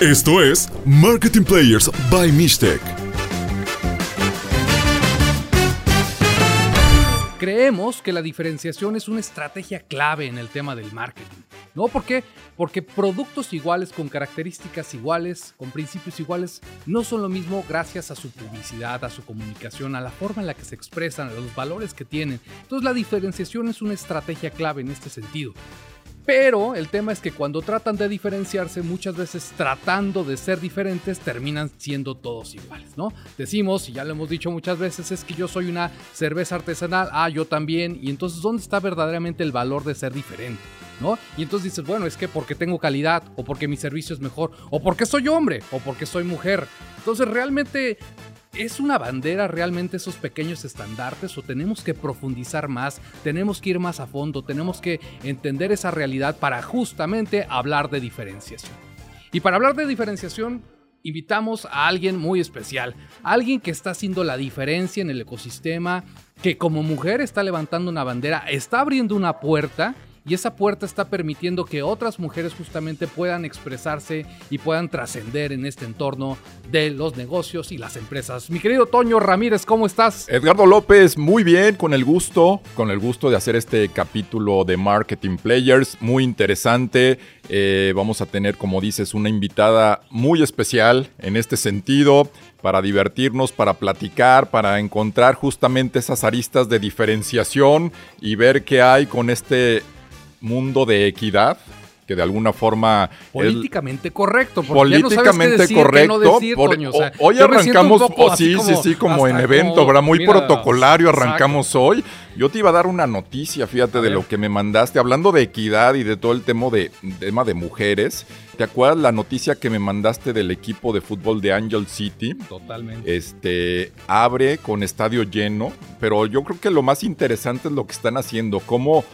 Esto es Marketing Players by Mistec. Creemos que la diferenciación es una estrategia clave en el tema del marketing. ¿No? ¿Por qué? Porque productos iguales, con características iguales, con principios iguales, no son lo mismo gracias a su publicidad, a su comunicación, a la forma en la que se expresan, a los valores que tienen. Entonces la diferenciación es una estrategia clave en este sentido. Pero el tema es que cuando tratan de diferenciarse, muchas veces tratando de ser diferentes, terminan siendo todos iguales, ¿no? Decimos, y ya lo hemos dicho muchas veces, es que yo soy una cerveza artesanal, ah, yo también, y entonces, ¿dónde está verdaderamente el valor de ser diferente? ¿No? Y entonces dices, bueno, es que porque tengo calidad, o porque mi servicio es mejor, o porque soy hombre, o porque soy mujer. Entonces realmente ¿Es una bandera realmente esos pequeños estandartes o tenemos que profundizar más, tenemos que ir más a fondo, tenemos que entender esa realidad para justamente hablar de diferenciación? Y para hablar de diferenciación, invitamos a alguien muy especial, alguien que está haciendo la diferencia en el ecosistema, que como mujer está levantando una bandera, está abriendo una puerta y esa puerta está permitiendo que otras mujeres justamente puedan expresarse y puedan trascender en este entorno de los negocios y las empresas. Mi querido Toño Ramírez, ¿cómo estás? Edgardo López, muy bien, con el gusto, con el gusto de hacer este capítulo de Marketing Players, muy interesante. Eh, vamos a tener, como dices, una invitada muy especial en este sentido para divertirnos, para platicar, para encontrar justamente esas aristas de diferenciación y ver qué hay con este mundo de equidad que de alguna forma políticamente correcto políticamente correcto hoy arrancamos oh, sí sí sí como en evento ¿verdad? muy protocolario arrancamos hoy yo te iba a dar una noticia fíjate de lo que me mandaste hablando de equidad y de todo el tema de tema de mujeres ¿Te acuerdas la noticia que me mandaste del equipo de fútbol de Angel City? Totalmente. Este abre con estadio lleno, pero yo creo que lo más interesante es lo que están haciendo, cómo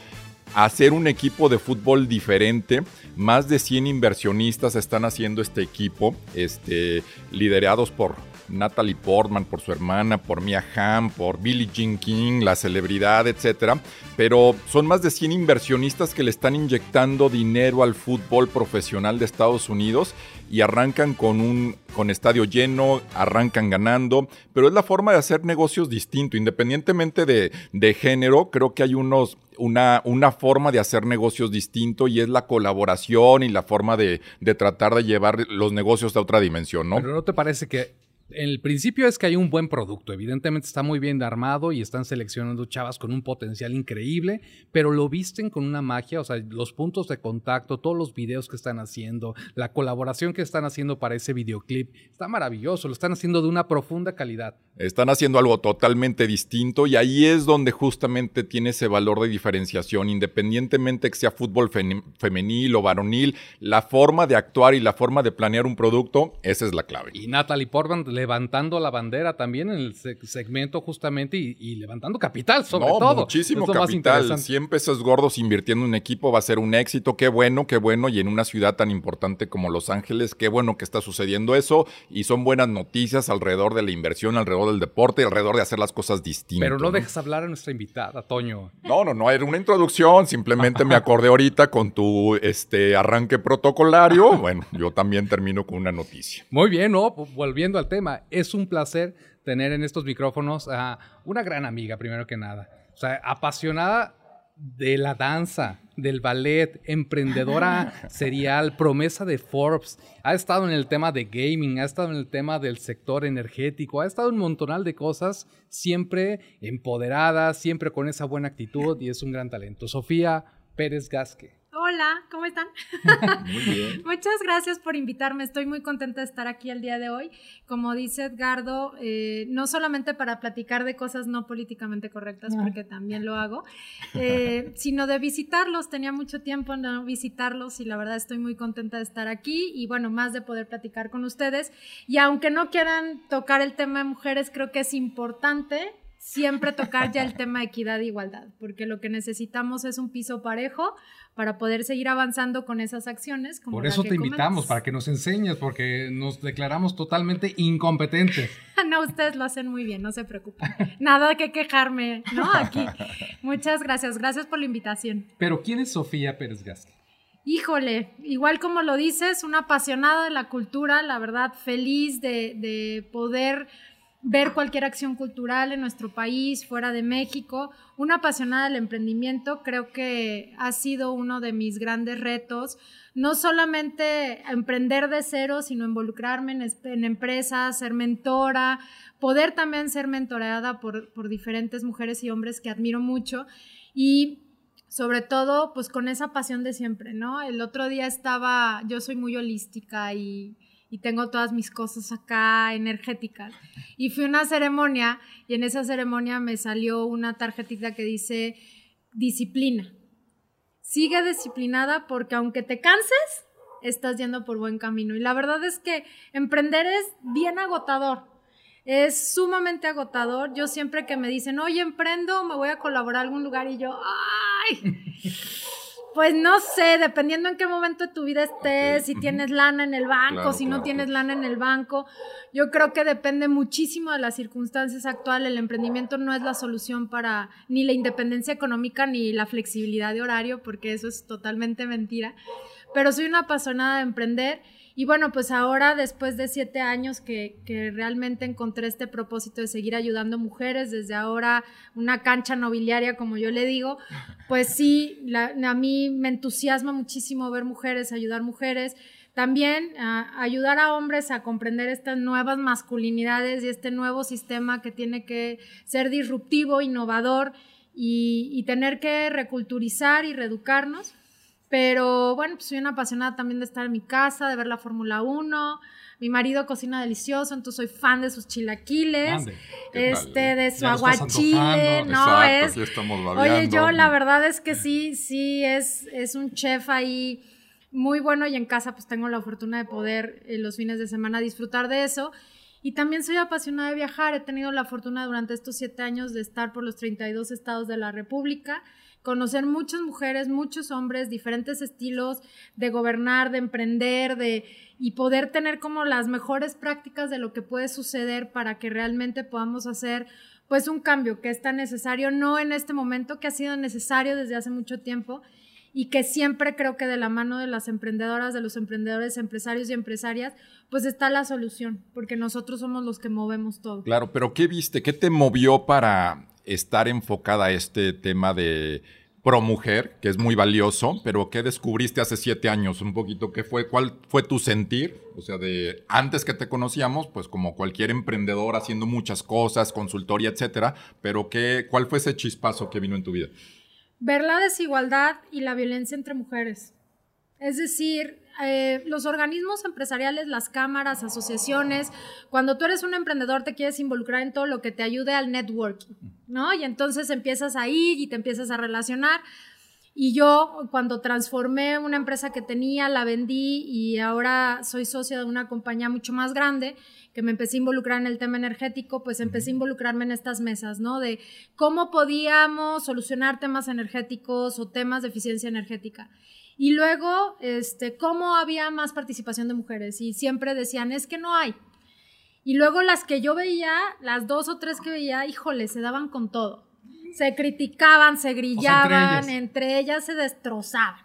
hacer un equipo de fútbol diferente. Más de 100 inversionistas están haciendo este equipo, este, liderados por Natalie Portman, por su hermana, por Mia Hamm, por Billie Jean King, la celebridad, etc. Pero son más de 100 inversionistas que le están inyectando dinero al fútbol profesional de Estados Unidos y arrancan con un con estadio lleno, arrancan ganando, pero es la forma de hacer negocios distinto, independientemente de, de género, creo que hay unos, una, una, forma de hacer negocios distinto y es la colaboración y la forma de, de tratar de llevar los negocios a otra dimensión, ¿no? Pero ¿no te parece que el principio es que hay un buen producto, evidentemente está muy bien armado y están seleccionando chavas con un potencial increíble, pero lo visten con una magia, o sea, los puntos de contacto, todos los videos que están haciendo, la colaboración que están haciendo para ese videoclip, está maravilloso, lo están haciendo de una profunda calidad. Están haciendo algo totalmente distinto y ahí es donde justamente tiene ese valor de diferenciación, independientemente que sea fútbol femenil o varonil, la forma de actuar y la forma de planear un producto, esa es la clave. Y Natalie Portman levantando la bandera también en el segmento justamente y, levantando capital sobre no, todo. Muchísimo capital. 100 pesos gordos invirtiendo en un equipo va a ser un éxito. Qué bueno, qué bueno. Y en una ciudad tan importante como Los Ángeles, qué bueno que está sucediendo eso. Y son buenas noticias alrededor de la inversión, alrededor del deporte, alrededor de hacer las cosas distintas. Pero no, dejes hablar a nuestra invitada, Toño. No, no, no. Era una introducción. Simplemente me acordé ahorita con tu este, arranque protocolario. Bueno, yo también termino con una noticia. Muy bien, ¿no? Volviendo al tema es un placer tener en estos micrófonos a una gran amiga, primero que nada. O sea, apasionada de la danza, del ballet, emprendedora serial, promesa de Forbes, ha estado en el tema de gaming, ha estado en el tema del sector energético, ha estado en un montonal de cosas, siempre empoderada, siempre con esa buena actitud y es un gran talento. Sofía Pérez Gasque. Hola, ¿cómo están? Muy bien. Muchas gracias por invitarme. Estoy muy contenta de estar aquí el día de hoy. Como dice Edgardo, eh, no solamente para platicar de cosas no políticamente correctas, porque también lo hago, eh, sino de visitarlos. Tenía mucho tiempo no visitarlos y la verdad estoy muy contenta de estar aquí y bueno, más de poder platicar con ustedes. Y aunque no quieran tocar el tema de mujeres, creo que es importante siempre tocar ya el tema de equidad e igualdad, porque lo que necesitamos es un piso parejo para poder seguir avanzando con esas acciones. Por eso te invitamos, para que nos enseñes, porque nos declaramos totalmente incompetentes. no, ustedes lo hacen muy bien, no se preocupen. Nada que quejarme, ¿no? Aquí. Muchas gracias, gracias por la invitación. Pero ¿quién es Sofía Pérez Gasque? Híjole, igual como lo dices, una apasionada de la cultura, la verdad, feliz de, de poder ver cualquier acción cultural en nuestro país, fuera de México. Una apasionada del emprendimiento, creo que ha sido uno de mis grandes retos. No solamente emprender de cero, sino involucrarme en, empresas, ser mentora, poder también ser mentoreada por, por diferentes mujeres y hombres que admiro mucho. Y sobre todo, pues con esa pasión de siempre, ¿no? El otro día estaba, yo soy muy holística y y tengo todas mis cosas acá energéticas. Y fui a una ceremonia y en esa ceremonia me salió una tarjetita que dice disciplina. Sigue disciplinada porque aunque te canses, estás yendo por buen camino. Y la verdad es que emprender es bien agotador. Es sumamente agotador. Yo siempre que me dicen, oye, emprendo, me voy a colaborar a algún lugar y yo, ¡ay! Pues no sé, dependiendo en qué momento de tu vida estés, si tienes lana en el banco, si no tienes lana en el banco. Yo creo que depende muchísimo de las circunstancias actuales. El emprendimiento no es la solución para ni la independencia económica ni la flexibilidad de horario, porque eso es totalmente mentira. Pero soy una apasionada de emprender y bueno, pues ahora, después de siete años que, realmente encontré este propósito de seguir ayudando mujeres, desde ahora una cancha nobiliaria, como yo le digo, pues sí, a mí me entusiasma muchísimo ver mujeres, ayudar mujeres. También ayudar a hombres a comprender estas nuevas masculinidades y este nuevo sistema que tiene que ser disruptivo, innovador y, y tener que reculturizar y reeducarnos. Pero bueno, pues soy una apasionada también de estar en mi casa, de ver la Fórmula 1. Mi marido cocina delicioso, entonces soy fan de sus chilaquiles, este, de su aguachile, no es. Oye, yo la verdad es que sí, sí es, es un chef ahí muy bueno y en casa pues tengo la fortuna de poder eh, los fines de semana disfrutar de eso. Y también soy apasionada de viajar. He tenido la fortuna durante estos siete años de estar por los 32 estados de la República conocer muchas mujeres, muchos hombres, diferentes estilos de gobernar, de emprender, de y poder tener como las mejores prácticas de lo que puede suceder para que realmente podamos hacer pues un cambio que es tan necesario, no en este momento, que ha sido necesario desde hace mucho tiempo y que siempre creo que de la mano de las emprendedoras, de los emprendedores, empresarios y empresarias, pues está la solución, porque nosotros somos los que movemos todo. Claro, pero ¿qué viste? ¿Qué te movió para estar enfocada a este tema de pro mujer, que es muy valioso, pero ¿qué descubriste hace siete años? Un poquito, ¿qué fue? ¿Cuál fue tu sentir? O sea, de antes que te conocíamos, pues como cualquier emprendedor haciendo muchas cosas, consultoría, etcétera, pero ¿qué, ¿cuál fue ese chispazo que vino en tu vida? Ver la desigualdad y la violencia entre mujeres. Es decir, eh, los organismos empresariales, las cámaras, asociaciones, cuando tú eres un emprendedor te quieres involucrar en todo lo que te ayude al networking, ¿no? Y entonces empiezas a ir y te empiezas a relacionar. Y yo cuando transformé una empresa que tenía, la vendí y ahora soy socia de una compañía mucho más grande, que me empecé a involucrar en el tema energético, pues empecé a involucrarme en estas mesas, ¿no? De cómo podíamos solucionar temas energéticos o temas de eficiencia energética. Y luego, este, cómo había más participación de mujeres y siempre decían, es que no hay. Y luego las que yo veía, las dos o tres que veía, híjole, se daban con todo. Se criticaban, se grillaban, entre, ellas. se destrozaban.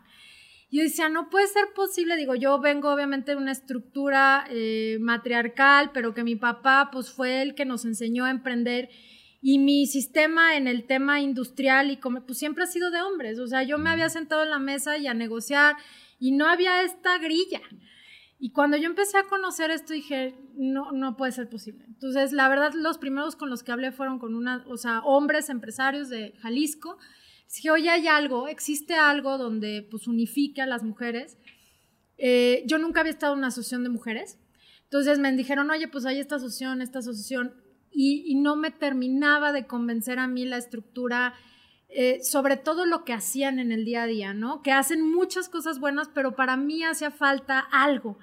Yo decía, no puede ser posible, digo, yo vengo obviamente de una estructura eh, matriarcal, pero que mi papá pues fue el que nos enseñó a emprender y mi sistema en el tema industrial y como, pues siempre ha sido de hombres. O sea, yo me había sentado en la mesa y a negociar y no había esta grilla. Y cuando yo empecé a conocer esto dije, no, no puede ser posible. Entonces, la verdad, los primeros con los que hablé fueron con una, o sea, hombres empresarios de Jalisco. Dije, oye, hay algo, existe algo donde pues unifique a las mujeres. Eh, yo nunca había estado en una asociación de mujeres. Entonces me dijeron, oye, pues hay esta asociación, esta asociación y, no me terminaba de convencer a mí la estructura, eh, sobre todo lo que hacían en el día a día, ¿no? Que hacen muchas cosas buenas, pero para mí hacía falta algo.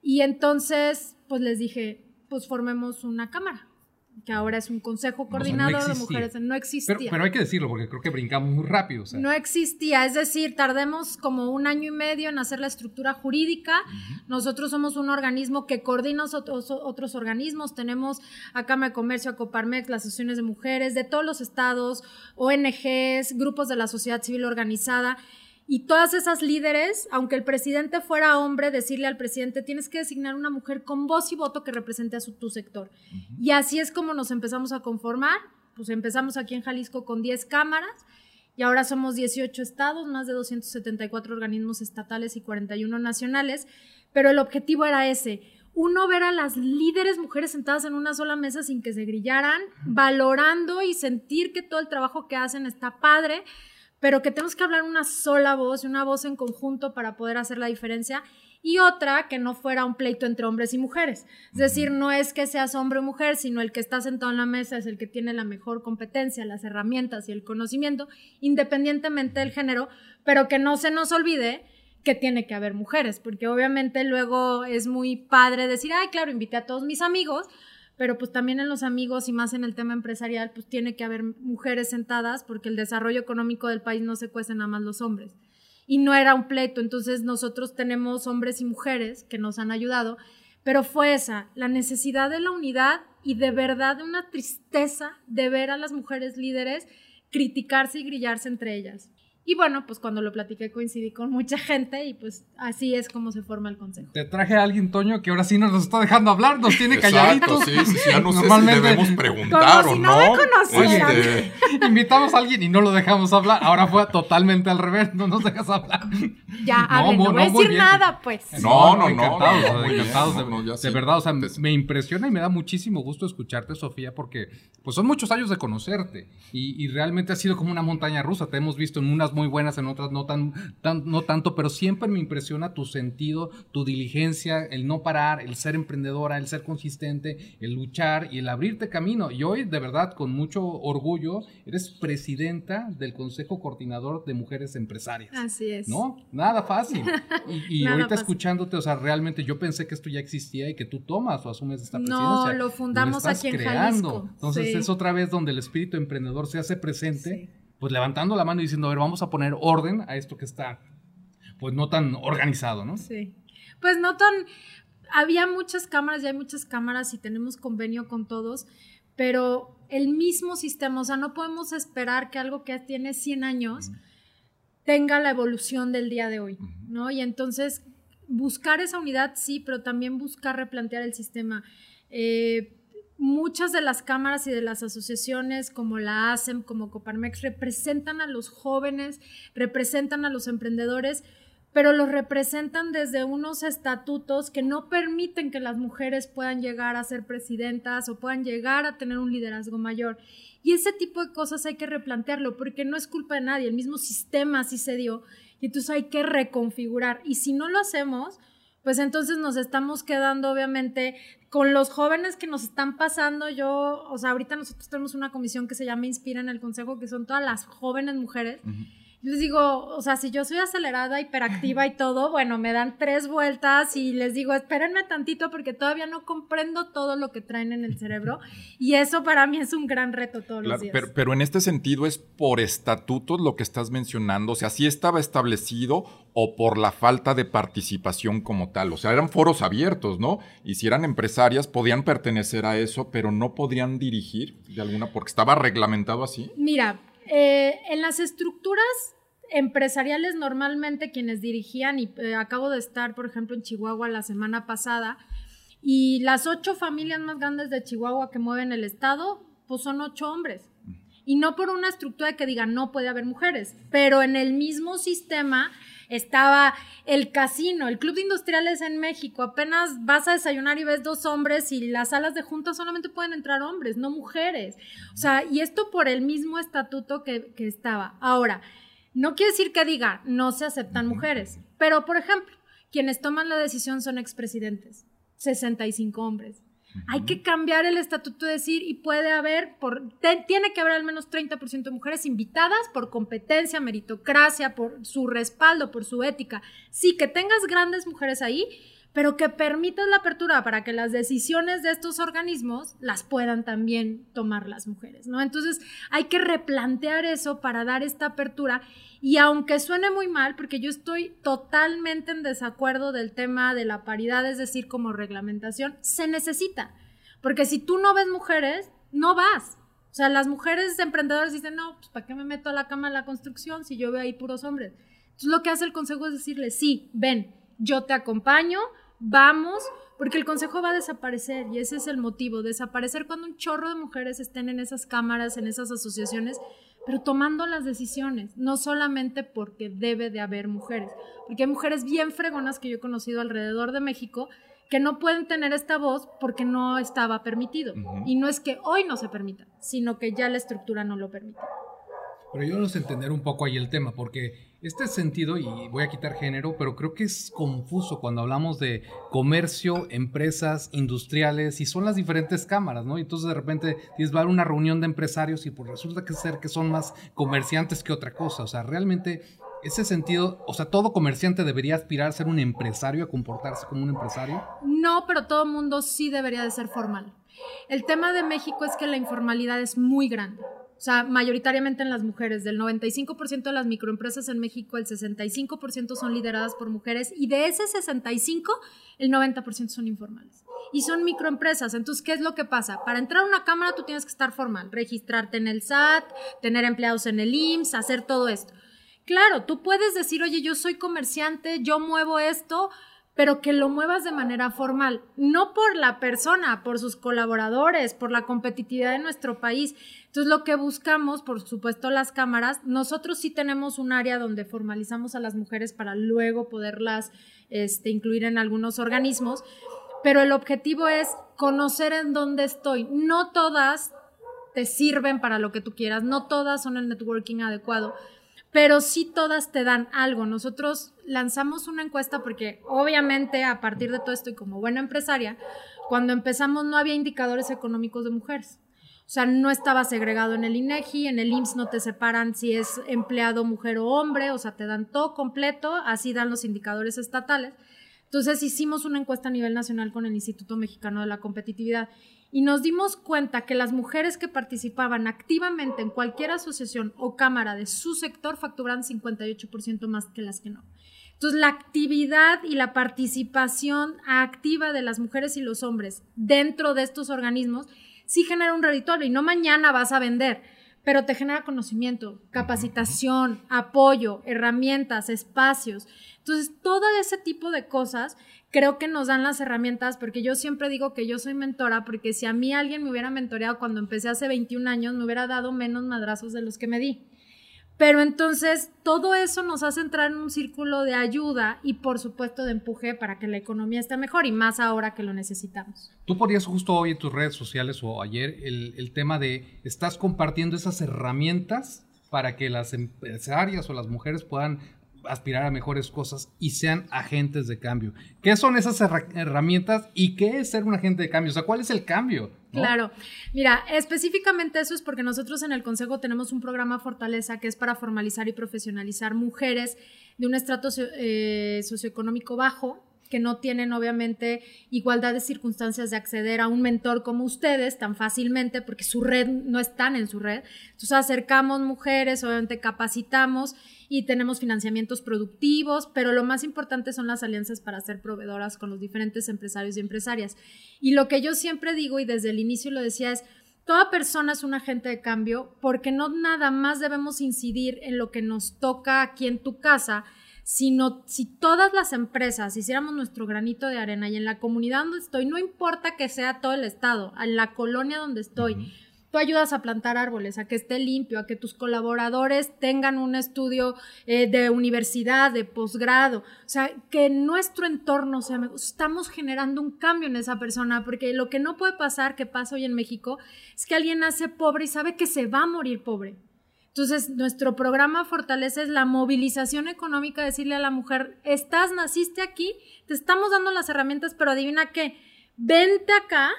Y entonces, pues les dije, pues formemos una cámara que ahora es un consejo coordinador de mujeres, no existía. Pero, hay que decirlo porque creo que brincamos muy rápido. No existía, es decir, tardemos como un año y medio en hacer la estructura jurídica. Nosotros somos un organismo que coordina otros, otros organismos. Tenemos a Cámara de Comercio, a Coparmex, las asociaciones de mujeres de todos los estados, ONGs, grupos de la sociedad civil organizada. Y todas esas líderes, aunque el presidente fuera hombre, decirle al presidente, tienes que designar una mujer con voz y voto que represente a su, tu sector. Y así es como nos empezamos a conformar. Pues empezamos aquí en Jalisco con 10 cámaras y ahora somos 18 estados, más de 274 organismos estatales y 41 nacionales, pero el objetivo era ese, uno ver a las líderes mujeres sentadas en una sola mesa sin que se grillaran, valorando y sentir que todo el trabajo que hacen está padre, pero que tenemos que hablar una sola voz, una voz en conjunto para poder hacer la diferencia y otra que no fuera un pleito entre hombres y mujeres. Es decir, no es que seas hombre o mujer, sino el que está sentado en la mesa es el que tiene la mejor competencia, las herramientas y el conocimiento, independientemente del género, pero que no se nos olvide que tiene que haber mujeres, porque obviamente luego es muy padre decir, ay, claro, invité a todos mis amigos, pero pues también en los amigos y más en el tema empresarial, pues tiene que haber mujeres sentadas porque el desarrollo económico del país no se cuece nada más los hombres. Y no era un pleito, entonces nosotros tenemos hombres y mujeres que nos han ayudado, pero fue esa, la necesidad de la unidad y de verdad una tristeza de ver a las mujeres líderes criticarse y grillarse entre ellas. Y bueno, pues cuando lo platiqué coincidí con mucha gente y pues así es como se forma el consejo. Te traje a alguien, Toño, que ahora sí nos está dejando hablar, nos tiene calladitos. Sí, sí, sí, ya no Normalmente, sé si debemos preguntar o no. Este, invitamos a alguien y no lo dejamos hablar. Ahora fue totalmente al revés, no nos dejas hablar. Ya, no, no, voy a decir nada, pues. No, no, no. Encantados, encantados. de, verdad, o sea, me impresiona y me da muchísimo gusto escucharte, Sofía, porque pues son muchos años de conocerte y, y realmente ha sido como una montaña rusa. Te hemos visto en unas muy buenas, en otras no, tan, no tanto, pero siempre me impresiona tu sentido, tu diligencia, el no parar, el ser emprendedora, el ser consistente, el luchar y el abrirte camino. Y hoy, de verdad, con mucho orgullo, eres presidenta del Consejo Coordinador de Mujeres Empresarias. Así es. ¿No? Nada fácil. Y, ahorita escuchándote, o sea, realmente yo pensé que esto ya existía y que tú tomas o asumes esta presidencia. No, lo fundamos aquí en Jalisco. Entonces es otra vez donde el espíritu emprendedor se hace presente pues levantando la mano y diciendo, a ver, vamos a poner orden a esto que está, pues no tan organizado, ¿no? Sí. Pues no tan, había muchas cámaras, ya hay muchas cámaras y tenemos convenio con todos, pero el mismo sistema, o sea, no podemos esperar que algo que tiene 100 años tenga la evolución del día de hoy, ¿no? Y entonces buscar esa unidad, sí, pero también buscar replantear el sistema. Eh, muchas de las cámaras y de las asociaciones como la ASEM, como Coparmex, representan a los jóvenes, representan a los emprendedores, pero los representan desde unos estatutos que no permiten que las mujeres puedan llegar a ser presidentas o puedan llegar a tener un liderazgo mayor. Y ese tipo de cosas hay que replantearlo porque no es culpa de nadie, el mismo sistema así se dio y entonces hay que reconfigurar. Y si no lo hacemos, pues entonces nos estamos quedando obviamente con los jóvenes que nos están pasando. Yo, o sea, ahorita nosotros tenemos una comisión que se llama Inspira en el Consejo, que son todas las jóvenes mujeres les digo, o sea, si yo soy acelerada, hiperactiva y todo, bueno, me dan tres vueltas y les digo, espérenme tantito porque todavía no comprendo todo lo que traen en el cerebro y eso para mí es un gran reto todos los días. Pero, pero, en este sentido es por estatutos lo que estás mencionando, o sea, si estaba establecido o por la falta de participación como tal, o sea, eran foros abiertos, ¿no? Y si eran empresarias podían pertenecer a eso, pero no podían dirigir de alguna, porque estaba reglamentado así. Mira, eh, en las estructuras empresariales normalmente quienes dirigían, y eh, acabo de estar, por ejemplo, en Chihuahua la semana pasada, y las ocho familias más grandes de Chihuahua que mueven el Estado, pues son ocho hombres. Y no por una estructura que diga no puede haber mujeres, pero en el mismo sistema estaba el casino, el club de industriales en México, apenas vas a desayunar y ves dos hombres y las salas de juntas solamente pueden entrar hombres, no mujeres. O sea, y esto por el mismo estatuto que, que estaba. Ahora, no quiere decir que diga no se aceptan mujeres, pero por ejemplo, quienes toman la decisión son expresidentes, 65 hombres. Hay que cambiar el estatuto de decir y puede haber, por, tiene que haber al menos 30% de mujeres invitadas por competencia, meritocracia, por su respaldo, por su ética. Sí, que tengas grandes mujeres ahí, pero que permitas la apertura para que las decisiones de estos organismos las puedan también tomar las mujeres, ¿no? Entonces hay que replantear eso para dar esta apertura y aunque suene muy mal, porque yo estoy totalmente en desacuerdo del tema de la paridad, es decir, como reglamentación, se necesita, porque si tú no ves mujeres, no vas. O sea, las mujeres emprendedoras dicen, no, pues ¿para qué me meto a la cama de la construcción si yo veo ahí puros hombres? Entonces lo que hace el consejo es decirle, sí, ven, yo te acompaño, vamos, porque el consejo va a desaparecer y ese es el motivo, desaparecer cuando un chorro de mujeres estén en esas cámaras, en esas asociaciones, pero tomando las decisiones, no solamente porque debe de haber mujeres, porque hay mujeres bien fregonas que yo he conocido alrededor de México que no pueden tener esta voz porque no estaba permitido. Y no es que hoy no se permita, sino que ya la estructura no lo permite. Pero yo no sé entender un poco ahí el tema, porque este sentido, y voy a quitar género, pero creo que es confuso cuando hablamos de comercio, empresas, industriales, y son las diferentes cámaras, ¿no? Y entonces de repente tienes va a una reunión de empresarios y pues resulta que ser que son más comerciantes que otra cosa. O sea, realmente ese sentido, o sea, todo comerciante debería aspirar a ser un empresario, a comportarse como un empresario. No, pero todo mundo sí debería de ser formal. El tema de México es que la informalidad es muy grande. O sea, mayoritariamente en las mujeres. Del 95% de las microempresas en México, el 65% son lideradas por mujeres y de ese 65, el 90% son informales. Y son microempresas. Entonces, ¿qué es lo que pasa? Para entrar a una cámara tú tienes que estar formal, registrarte en el SAT, tener empleados en el IMSS, hacer todo esto. Claro, tú puedes decir, oye, yo soy comerciante, yo muevo esto, pero que lo muevas de manera formal, no por la persona, por sus colaboradores, por la competitividad de nuestro país. Entonces, lo que buscamos, por supuesto, las cámaras, nosotros sí tenemos un área donde formalizamos a las mujeres para luego poderlas este, incluir en algunos organismos, pero el objetivo es conocer en dónde estoy. No todas te sirven para lo que tú quieras, no todas son el networking adecuado pero sí todas te dan algo. Nosotros lanzamos una encuesta porque obviamente a partir de todo esto y como buena empresaria, cuando empezamos no había indicadores económicos de mujeres. O sea, no estaba segregado en el INEGI, en el IMSS no te separan si es empleado mujer o hombre, o sea, te dan todo completo, así dan los indicadores estatales. Entonces hicimos una encuesta a nivel nacional con el Instituto Mexicano de la Competitividad y nos dimos cuenta que las mujeres que participaban activamente en cualquier asociación o cámara de su sector facturaban 58% más que las que no. Entonces, la actividad y la participación activa de las mujeres y los hombres dentro de estos organismos sí genera un reditorio y no mañana vas a vender, pero te genera conocimiento, capacitación, apoyo, herramientas, espacios. Entonces, todo ese tipo de cosas creo que nos dan las herramientas, porque yo siempre digo que yo soy mentora, porque si a mí alguien me hubiera mentoreado cuando empecé hace 21 años, me hubiera dado menos madrazos de los que me di. Pero entonces todo eso nos hace entrar en un círculo de ayuda y por supuesto de empuje para que la economía esté mejor y más ahora que lo necesitamos. Tú ponías justo hoy en tus redes sociales o ayer el, el tema de estás compartiendo esas herramientas para que las empresarias o las mujeres puedan aspirar a mejores cosas y sean agentes de cambio. ¿Qué son esas herramientas y qué es ser un agente de cambio? O sea, ¿cuál es el cambio? Claro, mira, específicamente eso es porque nosotros en el Consejo tenemos un programa Fortaleza que es para formalizar y profesionalizar mujeres de un estrato eh, socioeconómico bajo que no tienen obviamente igualdad de circunstancias de acceder a un mentor como ustedes tan fácilmente porque su red no están en su red. Entonces acercamos mujeres, obviamente capacitamos y tenemos financiamientos productivos, pero lo más importante son las alianzas para ser proveedoras con los diferentes empresarios y empresarias. Y lo que yo siempre digo y desde el inicio lo decía es, toda persona es un agente de cambio porque no nada más debemos incidir en lo que nos toca aquí en tu casa, sino si todas las empresas hiciéramos nuestro granito de arena y en la comunidad donde estoy, no importa que sea todo el estado, en la colonia donde estoy, tú ayudas a plantar árboles, a que esté limpio, a que tus colaboradores tengan un estudio eh, de universidad, de posgrado, o sea, que nuestro entorno sea, estamos generando un cambio en esa persona, porque lo que no puede pasar, que pasa hoy en México, es que alguien nace pobre y sabe que se va a morir pobre. Entonces, nuestro programa Fortaleza es la movilización económica, decirle a la mujer, estás, naciste aquí, te estamos dando las herramientas, pero adivina qué, vente acá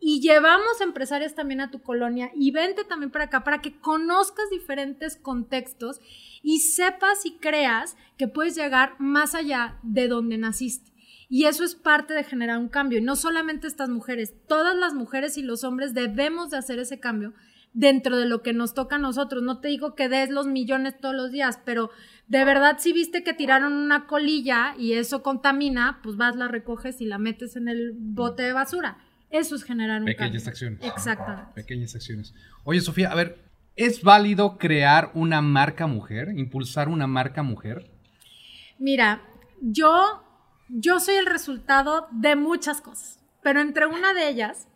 y llevamos empresarias también a tu colonia y vente también para acá para que conozcas diferentes contextos y sepas y creas que puedes llegar más allá de donde naciste. Y eso es parte de generar un cambio. Y no solamente estas mujeres, todas las mujeres y los hombres debemos de hacer ese cambio dentro de lo que nos toca a nosotros. No te digo que des los millones todos los días, pero de verdad si viste que tiraron una colilla y eso contamina, pues vas, la recoges y la metes en el bote de basura eso es generar un Pequeñas acciones. Exactamente. Pequeñas acciones. Oye, Sofía, a ver, ¿es válido crear una marca mujer, impulsar una marca mujer? Mira, yo, yo soy el resultado de muchas cosas, pero entre una de ellas,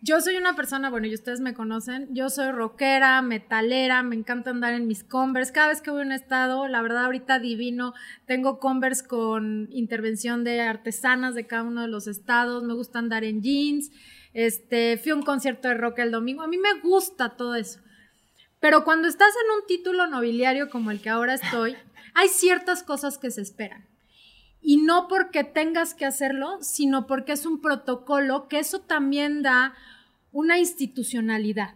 yo soy una persona, bueno, y ustedes me conocen, yo soy rockera, metalera, me encanta andar en mis Converse. Cada vez que voy a un estado, la verdad ahorita divino, tengo Converse con intervención de artesanas de cada uno de los estados, me gusta andar en jeans, este, fui a un concierto de rock el domingo, a mí me gusta todo eso. Pero cuando estás en un título nobiliario como el que ahora estoy, hay ciertas cosas que se esperan. Y no porque tengas que hacerlo, sino porque es un protocolo que eso también da una institucionalidad.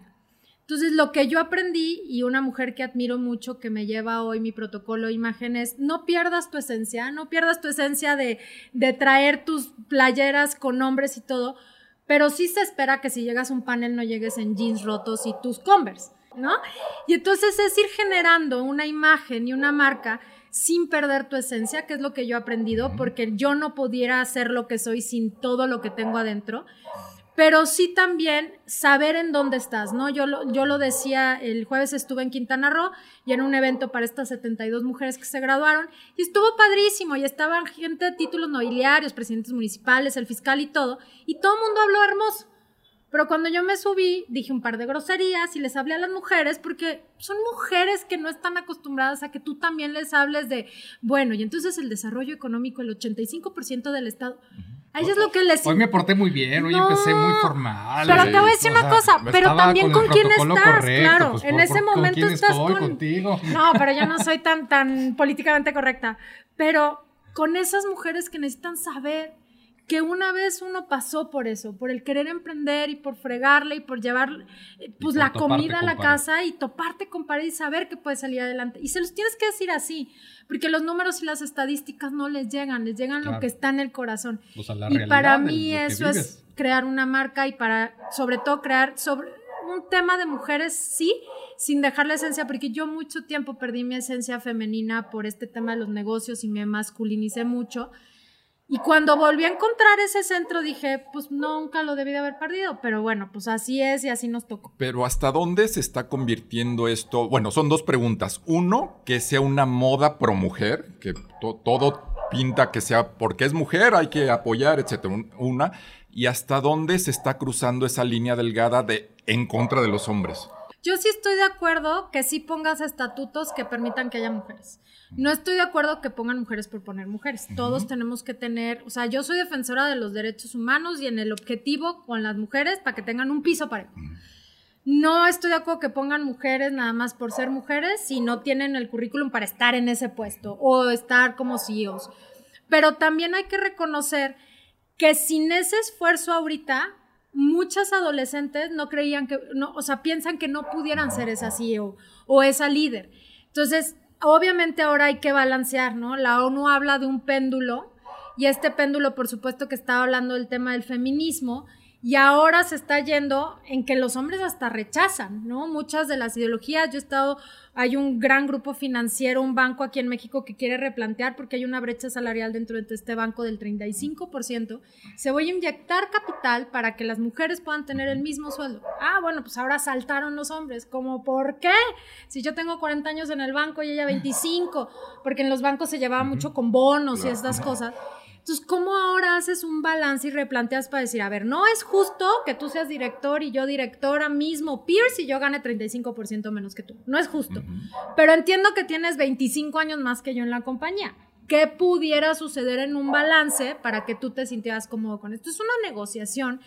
Entonces, lo que yo aprendí y una mujer que admiro mucho, que me lleva hoy mi protocolo de imágenes, no pierdas tu esencia, no pierdas tu esencia de, de traer tus playeras con nombres y todo, pero sí se espera que si llegas a un panel no llegues en jeans rotos y tus Converse. ¿no? Y entonces es ir generando una imagen y una marca sin perder tu esencia, que es lo que yo he aprendido, porque yo no pudiera ser lo que soy sin todo lo que tengo adentro pero sí también saber en dónde estás, ¿no? Yo lo, yo lo decía, el jueves estuve en Quintana Roo y en un evento para estas 72 mujeres que se graduaron y estuvo padrísimo y estaban gente de títulos nobiliarios, presidentes municipales, el fiscal y todo, y todo el mundo habló hermoso. Pero cuando yo me subí, dije un par de groserías y les hablé a las mujeres porque son mujeres que no están acostumbradas a que tú también les hables de, bueno, y entonces el desarrollo económico, el 85% del Estado. A ellas es lo que les... Hoy me porté muy bien, hoy empecé muy formal. Pero te voy a decir una cosa, pero también con, quién estás, claro. Pues, en ese momento estás con... contigo. No, pero yo no soy tan, tan políticamente correcta. Pero con esas mujeres que necesitan saber que una vez uno pasó por eso, por el querer emprender y por fregarle y por llevar eh, pues la comida a la casa y toparte con pared y saber que puedes salir adelante. Y se los tienes que decir así, porque los números y las estadísticas no les llegan, les llegan lo que está en el corazón. y para mí eso es crear una marca y para sobre todo crear sobre un tema de mujeres sí, sin dejar la esencia, porque yo mucho tiempo perdí mi esencia femenina por este tema de los negocios y me masculinicé mucho y cuando volví a encontrar ese centro dije, pues nunca lo debí de haber perdido, pero bueno, pues así es y así nos tocó. Pero ¿hasta dónde se está convirtiendo esto? Bueno, son dos preguntas. Uno, que sea una moda pro mujer, que todo pinta que sea porque es mujer, hay que apoyar, etcétera. Una, y hasta dónde se está cruzando esa línea delgada de en contra de los hombres. Yo sí estoy de acuerdo que sí pongas estatutos que permitan que haya mujeres. No estoy de acuerdo que pongan mujeres por poner mujeres. Todos tenemos que tener, o sea, yo soy defensora de los derechos humanos y en el objetivo con las mujeres para que tengan un piso parejo. No estoy de acuerdo que pongan mujeres nada más por ser mujeres si no tienen el currículum para estar en ese puesto o estar como CEOs. Pero también hay que reconocer que sin ese esfuerzo ahorita, muchas adolescentes no creían que, no, o sea, piensan que no pudieran ser esa CEO o esa líder. Entonces, obviamente ahora hay que balancear, ¿no? La ONU habla de un péndulo y este péndulo, por supuesto, que estaba hablando del tema del feminismo y ahora se está yendo en que los hombres hasta rechazan, ¿no? Muchas de las ideologías, yo he estado, hay un gran grupo financiero, un banco aquí en México que quiere replantear porque hay una brecha salarial dentro de este banco del 35%, se voy a inyectar capital para que las mujeres puedan tener el mismo sueldo. Ah, bueno, pues ahora saltaron los hombres, ¿cómo por qué? Si yo tengo 40 años en el banco y ella 25, porque en los bancos se llevaba mucho con bonos y estas cosas. Entonces, ¿cómo ahora haces un balance y replanteas para decir, a ver, no es justo que tú seas director y yo directora mismo, Pierce, y yo gane 35% menos que tú? No es justo. Pero entiendo que tienes 25 años más que yo en la compañía. ¿Qué pudiera suceder en un balance para que tú te sintieras cómodo con esto? Es una negociación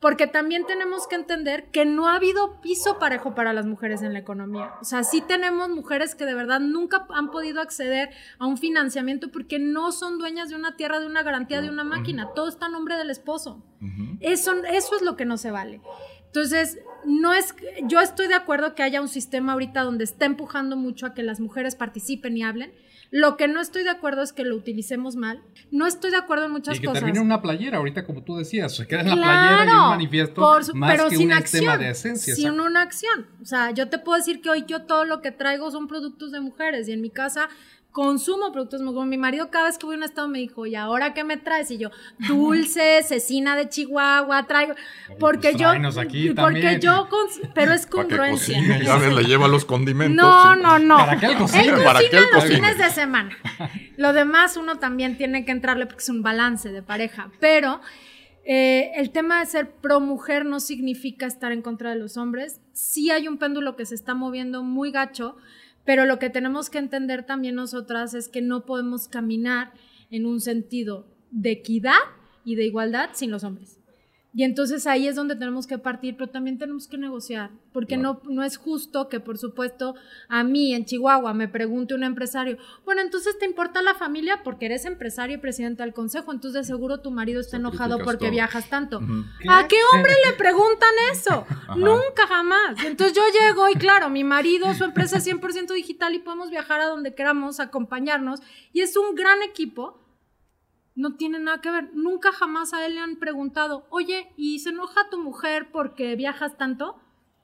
porque también tenemos que entender que no ha habido piso parejo para las mujeres en la economía. O sea, sí tenemos mujeres que de verdad nunca han podido acceder a un financiamiento porque no son dueñas de una tierra, de una garantía, de una máquina. Todo está a nombre del esposo. eso, eso es lo que no se vale. Entonces, no es, yo estoy de acuerdo que haya un sistema ahorita donde está empujando mucho a que las mujeres participen y hablen, lo que no estoy de acuerdo es que lo utilicemos mal. No estoy de acuerdo en muchas y que cosas. termine una playera, ahorita como tú decías, se queda en la playera y un manifiesto más pero que sin un acción, tema de esencia. Sin una acción. O sea, yo te puedo decir que hoy yo todo lo que traigo son productos de mujeres y en mi casa consumo productos como mi marido cada vez que voy a un estado me dijo, ¿y ahora qué me traes? Y yo, dulce, cecina de Chihuahua, traigo, porque pues yo, aquí porque también. yo, pero es congruencia. Cocine, ya ves, le lleva los condimentos. No, sí. no, no. ¿Para qué él cocina? Él ¿Para qué él los fines de semana. Lo demás uno también tiene que entrarle porque es un balance de pareja. Pero eh, el tema de ser pro mujer no significa estar en contra de los hombres. Sí hay un péndulo que se está moviendo muy gacho, pero lo que tenemos que entender también nosotras es que no podemos caminar en un sentido de equidad y de igualdad sin los hombres. Y entonces ahí es donde tenemos que partir, pero también tenemos que negociar, porque no, no es justo que, por supuesto, a mí en Chihuahua me pregunte un empresario, bueno, entonces te importa la familia porque eres empresario y presidente del consejo, entonces de seguro tu marido está enojado porque todo. viajas tanto. ¿A qué hombre le preguntan eso? Nunca jamás. Entonces yo llego y claro, mi marido, su empresa es 100% digital y podemos viajar a donde queramos, acompañarnos. Y es un gran equipo. No tiene nada que ver. Nunca jamás a él le han preguntado, oye, ¿y se enoja tu mujer porque viajas tanto?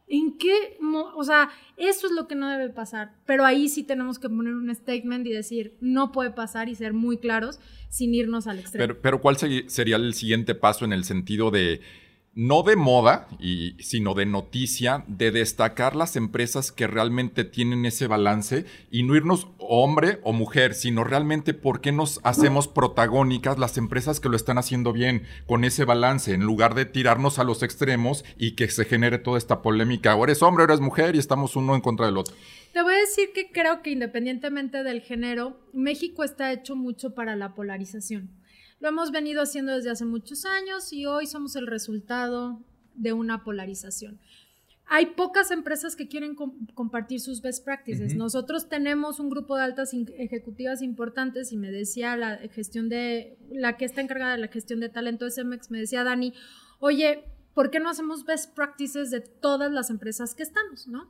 ¿En qué? O sea, eso es lo que no debe pasar. Pero ahí sí tenemos que poner un statement y decir, no puede pasar y ser muy claros sin irnos al extremo. Pero, pero ¿cuál sería el siguiente paso en el sentido de, no de moda, y, sino de noticia, de destacar las empresas que realmente tienen ese balance y no irnos hombre o mujer, sino realmente por qué nos hacemos protagónicas las empresas que lo están haciendo bien con ese balance, en lugar de tirarnos a los extremos y que se genere toda esta polémica, o eres hombre o eres mujer y estamos uno en contra del otro. Te voy a decir que creo que independientemente del género, México está hecho mucho para la polarización. Lo hemos venido haciendo desde hace muchos años y hoy somos el resultado de una polarización. Hay pocas empresas que quieren com- compartir sus best practices. Nosotros tenemos un grupo de altas ejecutivas importantes y me decía la gestión de la que está encargada de la gestión de talento de Cemex, me decía Dani, oye, ¿por qué no hacemos best practices de todas las empresas que estamos, no?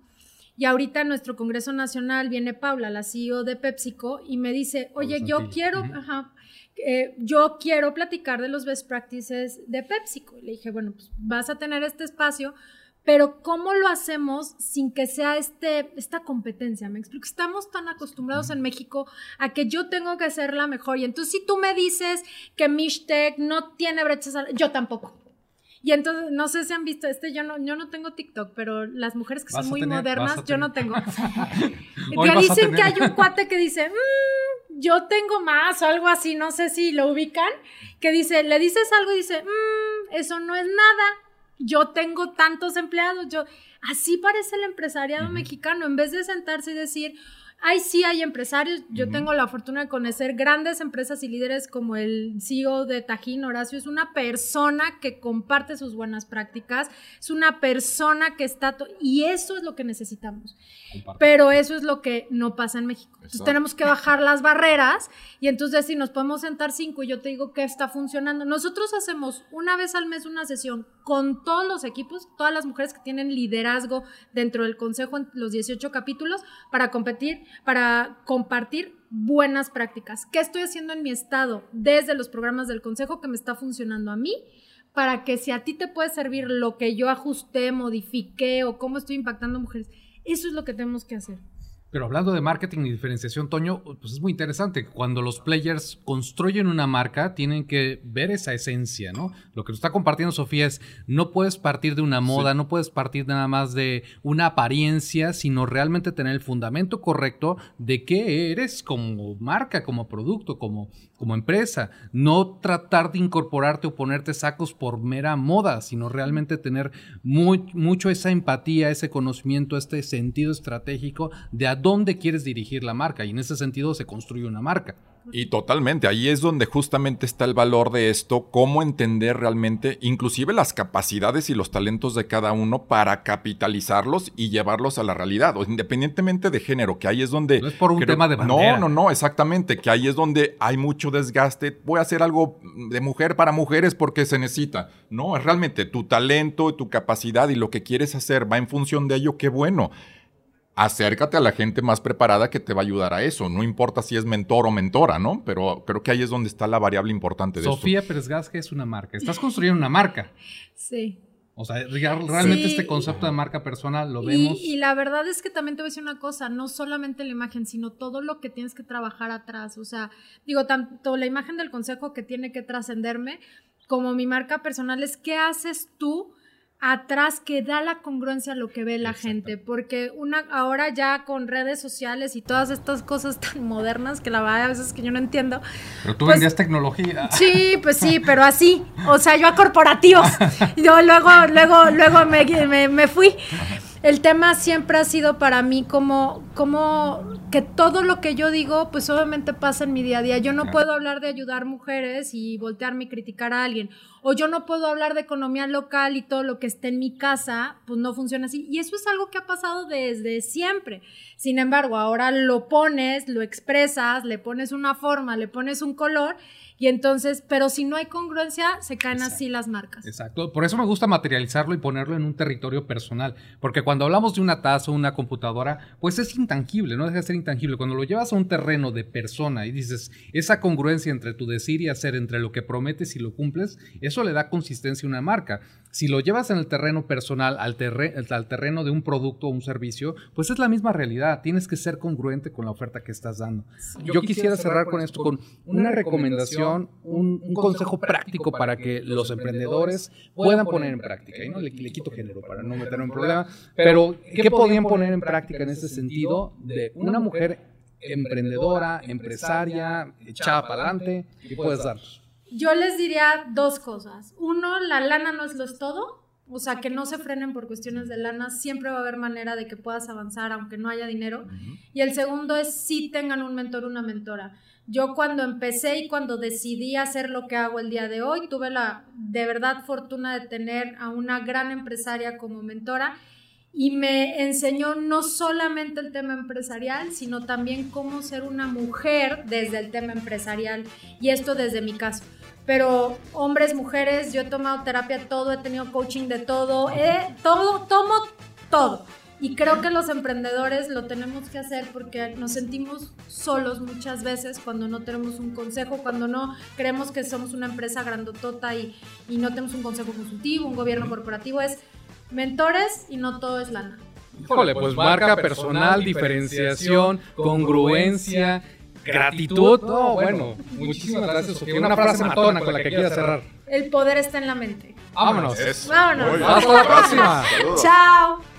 Y ahorita en nuestro Congreso Nacional viene Paula, la CEO de PepsiCo, y me dice, oye, yo quiero, ajá, eh, yo quiero platicar de los best practices de PepsiCo. Le dije, bueno, pues vas a tener este espacio, pero ¿cómo lo hacemos sin que sea este, esta competencia? Me explico, estamos tan acostumbrados en México a que yo tengo que ser la mejor. Y entonces si tú me dices que Mishtec no tiene brechas, yo tampoco. Y entonces, no sé si han visto, este yo no, yo no tengo TikTok, pero las mujeres que son muy tener, modernas, yo no tengo. Que dicen que hay un cuate que dice, "Mm, yo tengo más o algo así, no sé si lo ubican, que dice, le dices algo y dice, "Mm, eso no es nada, yo tengo tantos empleados, yo, así parece el empresariado mexicano, en vez de sentarse y decir, Ay, sí hay empresarios. Yo tengo la fortuna de conocer grandes empresas y líderes como el CEO de Tajín, Horacio. Es una persona que comparte sus buenas prácticas. Es una persona que está... y eso es lo que necesitamos. Pero eso es lo que no pasa en México. Entonces tenemos que bajar las barreras y entonces si nos podemos sentar cinco y yo te digo que está funcionando. Nosotros hacemos una vez al mes una sesión con todos los equipos, todas las mujeres que tienen liderazgo dentro del consejo en los 18 capítulos para competir, para compartir buenas prácticas. ¿Qué estoy haciendo en mi estado desde los programas del consejo que me está funcionando a mí? Para que si a ti te puede servir lo que yo ajusté, modifiqué o cómo estoy impactando mujeres, eso es lo que tenemos que hacer. Pero hablando de marketing y diferenciación, Toño, pues es muy interesante. Cuando los players construyen una marca, tienen que ver esa esencia, ¿no? Lo que nos está compartiendo Sofía es, no puedes partir de una moda, no puedes partir nada más de una apariencia, sino realmente tener el fundamento correcto de qué eres como marca, como producto, como, como empresa. No tratar de incorporarte o ponerte sacos por mera moda, sino realmente tener muy, mucho esa empatía, ese conocimiento, este sentido estratégico de dónde quieres dirigir la marca. Y en ese sentido se construye una marca. Y totalmente, ahí es donde justamente está el valor de esto, cómo entender realmente, inclusive las capacidades y los talentos de cada uno para capitalizarlos y llevarlos a la realidad, o independientemente de género, que ahí es donde... No es por un tema de No, bandera. no, no, exactamente, que ahí es donde hay mucho desgaste. Voy a hacer algo de mujer para mujeres porque se necesita. No, es realmente tu talento, tu capacidad y lo que quieres hacer va en función de ello, qué bueno acércate a la gente más preparada que te va a ayudar a eso. No importa si es mentor o mentora, ¿no? Pero creo que ahí es donde está la variable importante de Sofía Pérez Gasque es una marca. Estás construyendo una marca. Sí. O sea, realmente este concepto de marca personal lo vemos. Y la verdad es que también te voy a decir una cosa, no solamente la imagen, sino todo lo que tienes que trabajar atrás. O sea, digo, tanto la imagen del consejo que tiene que trascenderme, como mi marca personal es qué haces tú atrás que da la congruencia a lo que ve la gente, porque una ahora ya con redes sociales y todas estas cosas tan modernas que la verdad a veces que yo no entiendo. Pero tú vendías pues, tecnología. Sí, pues sí, pero así, o sea, yo a corporativos. Yo luego luego luego me, me fui el tema siempre ha sido para mí como, como que todo lo que yo digo, pues obviamente pasa en mi día a día. Yo no puedo hablar de ayudar mujeres y voltearme y criticar a alguien. O yo no puedo hablar de economía local y todo lo que esté en mi casa, pues no funciona así. Y eso es algo que ha pasado desde siempre. Sin embargo, ahora lo pones, lo expresas, le pones una forma, le pones un color y entonces, pero si no hay congruencia, se caen así las marcas. Exacto. Por eso me gusta materializarlo y ponerlo en un territorio personal. Porque cuando hablamos de una taza o una computadora, pues es intangible, no deja de ser intangible. Cuando lo llevas a un terreno de persona y dices, esa congruencia entre tu decir y hacer, entre lo que prometes y lo cumples, eso le da consistencia a una marca. Si lo llevas en el terreno personal, al, al terreno de un producto o un servicio, pues es la misma realidad. Tienes que ser congruente con la oferta que estás dando. Yo, quisiera cerrar con esto, con una recomendación un, consejo práctico para que los emprendedores puedan poner en práctica. Y no le, quito género para no meterme en problema, pero ¿qué podían poner en práctica en ese sentido de una mujer emprendedora, empresaria, echada para adelante? ¿Qué puedes dar? Yo les diría dos cosas. Uno, la lana no es lo es todo. O sea, que no se frenen por cuestiones de lana, siempre va a haber manera de que puedas avanzar aunque no haya dinero. Y el segundo es si tengan un mentor, una mentora. Yo cuando empecé y cuando decidí hacer lo que hago el día de hoy, tuve la de verdad fortuna de tener a una gran empresaria como mentora y me enseñó no solamente el tema empresarial, sino también cómo ser una mujer desde el tema empresarial y esto desde mi caso. Pero hombres, mujeres, yo he tomado terapia todo, he tenido coaching de todo, he, todo, tomo todo. Y creo que los emprendedores lo tenemos que hacer porque nos sentimos solos muchas veces cuando no tenemos un consejo, cuando no creemos que somos una empresa grandotota y, y no tenemos un consejo consultivo, un gobierno corporativo. Es mentores y no todo es lana. Híjole, pues marca personal, diferenciación, congruencia, gratitud. No, bueno, muchísimas gracias, Sofía. Una frase matona con la que quieras cerrar. El poder está en la mente. Vámonos. Vámonos. Hasta la próxima. Chao.